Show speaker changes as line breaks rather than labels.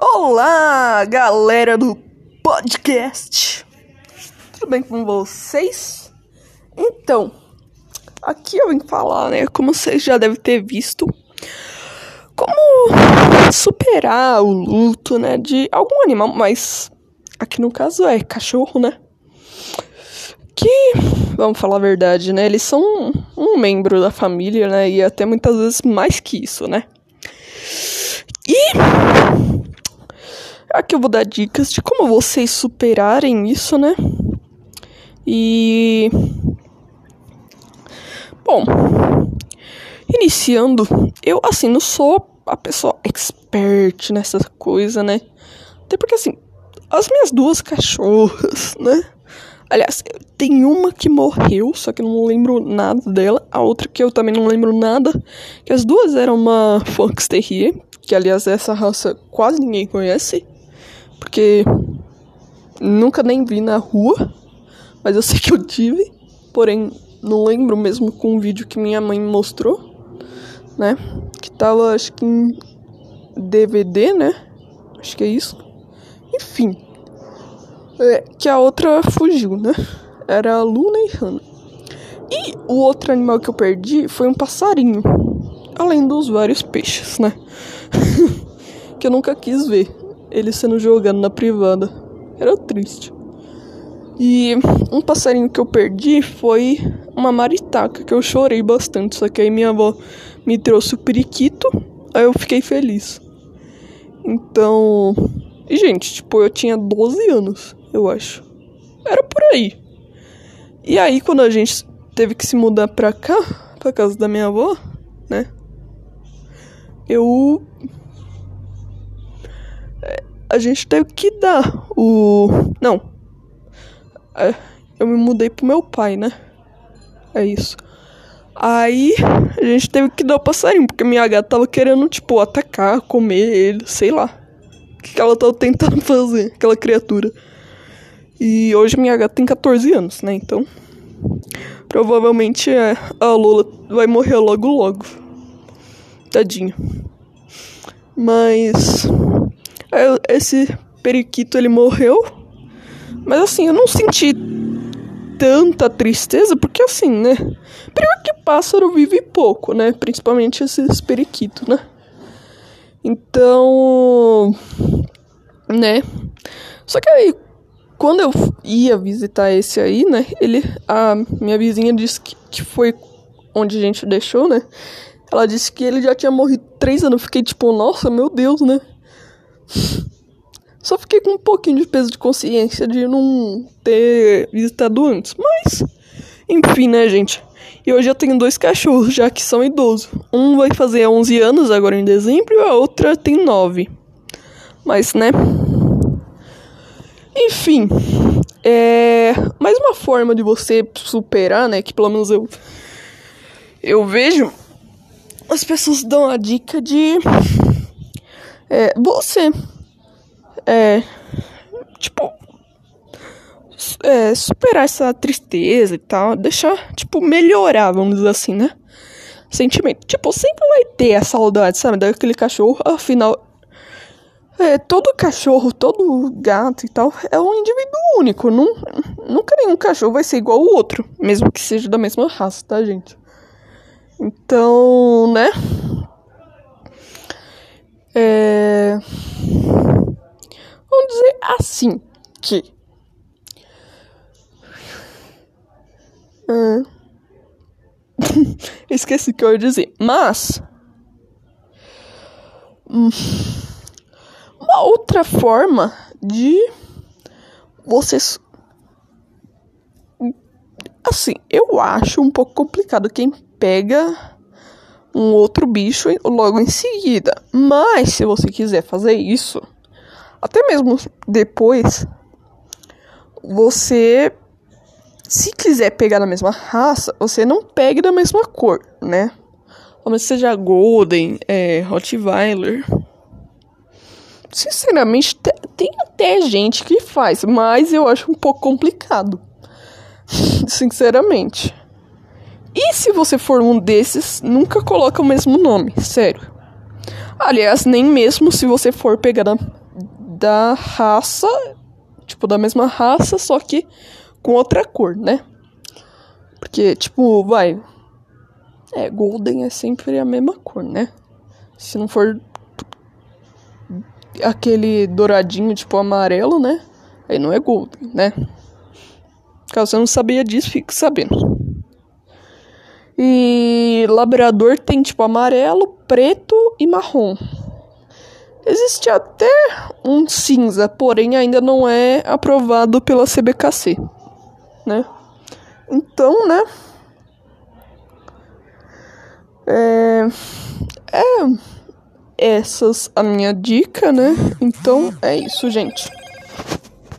Olá, galera do podcast. Tudo bem com vocês? Então, aqui eu vim falar, né, como vocês já devem ter visto, como superar o luto, né, de algum animal, mas aqui no caso é cachorro, né? Que, vamos falar a verdade, né, eles são um membro da família, né, e até muitas vezes mais que isso, né? E Aqui eu vou dar dicas de como vocês superarem isso, né? E. Bom, iniciando, eu assim, não sou a pessoa expert nessa coisa, né? Até porque assim, as minhas duas cachorras, né? Aliás, tem uma que morreu, só que eu não lembro nada dela. A outra que eu também não lembro nada. Que as duas eram uma Fox Terrier, que aliás essa raça quase ninguém conhece porque nunca nem vi na rua, mas eu sei que eu tive, porém não lembro mesmo com o vídeo que minha mãe mostrou, né? Que tava acho que em DVD, né? Acho que é isso. Enfim. É, que a outra fugiu, né? Era a Luna e Hannah. E o outro animal que eu perdi foi um passarinho. Além dos vários peixes, né? que eu nunca quis ver ele sendo jogado na privada. Era triste. E um passarinho que eu perdi foi uma maritaca, que eu chorei bastante. Só que aí minha avó me trouxe o periquito, aí eu fiquei feliz. Então. E, gente, tipo, eu tinha 12 anos, eu acho. Era por aí. E aí, quando a gente teve que se mudar pra cá, pra casa da minha avó, né? Eu a gente teve que dar o. Não. É, eu me mudei pro meu pai, né? É isso. Aí a gente teve que dar o passarinho, porque minha gata tava querendo, tipo, atacar, comer ele, sei lá. O que ela tava tentando fazer, aquela criatura. E hoje minha gata tem 14 anos, né? Então. Provavelmente é, a Lola vai morrer logo logo. Tadinho. Mas esse periquito ele morreu. Mas assim, eu não senti tanta tristeza, porque assim, né? Primeiro que pássaro vive pouco, né? Principalmente esses periquitos, né? Então, né? Só que aí, quando eu ia visitar esse aí, né? Ele, a minha vizinha disse que, que foi onde a gente deixou, né? Ela disse que ele já tinha morrido três anos. Eu fiquei tipo, nossa, meu Deus, né? Só fiquei com um pouquinho de peso de consciência de não ter visitado antes. Mas, enfim, né, gente? E hoje eu tenho dois cachorros, já que são idosos. Um vai fazer 11 anos agora em dezembro e a outra tem 9. Mas, né? Enfim, é mais uma forma de você superar, né? Que pelo menos eu eu vejo as pessoas dão a dica de é, você é tipo é, superar essa tristeza e tal, deixar tipo melhorar, vamos dizer assim, né? Sentimento. Tipo, sempre vai ter a saudade, sabe, daquele cachorro, afinal é, todo cachorro, todo gato e tal é um indivíduo único. Não, nunca nenhum cachorro vai ser igual ao outro, mesmo que seja da mesma raça, tá, gente? Então, né? É... Assim que. Ah... Esqueci o que eu ia dizer. Mas. Uma outra forma de vocês. Assim, eu acho um pouco complicado quem pega um outro bicho logo em seguida. Mas se você quiser fazer isso, até mesmo depois, você se quiser pegar da mesma raça, você não pegue da mesma cor, né? Talvez seja Golden, é, Rottweiler. Sinceramente, tem até gente que faz, mas eu acho um pouco complicado. Sinceramente. E se você for um desses, nunca coloca o mesmo nome, sério. Aliás, nem mesmo se você for pegar da raça, tipo, da mesma raça, só que com outra cor, né? Porque, tipo, vai. É, Golden é sempre a mesma cor, né? Se não for aquele douradinho, tipo, amarelo, né? Aí não é Golden, né? Caso você não sabia disso, fique sabendo. E labrador tem tipo amarelo, preto e marrom. Existe até um cinza, porém ainda não é aprovado pela CBKC, né? Então, né? É, é essas a minha dica, né? Então é isso, gente.